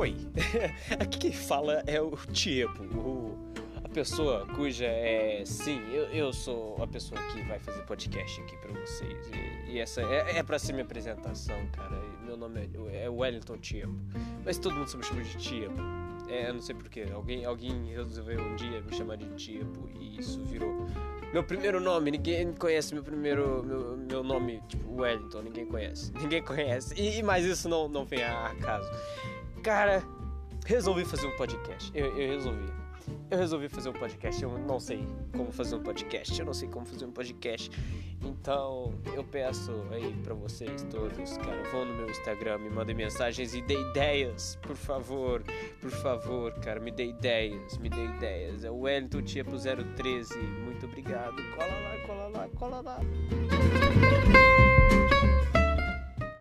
Oi, aqui quem fala é o Tiepo, o, a pessoa cuja é. Sim, eu, eu sou a pessoa que vai fazer podcast aqui pra vocês. E, e essa é, é pra ser minha apresentação, cara. E meu nome é, é Wellington Tiepo, mas todo mundo me chama de Tiepo. É, eu não sei porquê. Alguém, alguém resolveu um dia me chamar de Tiepo e isso virou meu primeiro nome. Ninguém conhece meu primeiro. Meu, meu nome, tipo, Wellington. Ninguém conhece. Ninguém conhece. E, mas isso não, não vem a caso. Cara, resolvi fazer um podcast. Eu, eu resolvi. Eu resolvi fazer um podcast. Eu não sei como fazer um podcast. Eu não sei como fazer um podcast. Então, eu peço aí para vocês todos, cara, vão no meu Instagram, me mandem mensagens e dê ideias, por favor. Por favor, cara, me dê ideias, me dê ideias. É o Wellington Tia pro 013. Muito obrigado. Cola lá, cola lá, cola lá.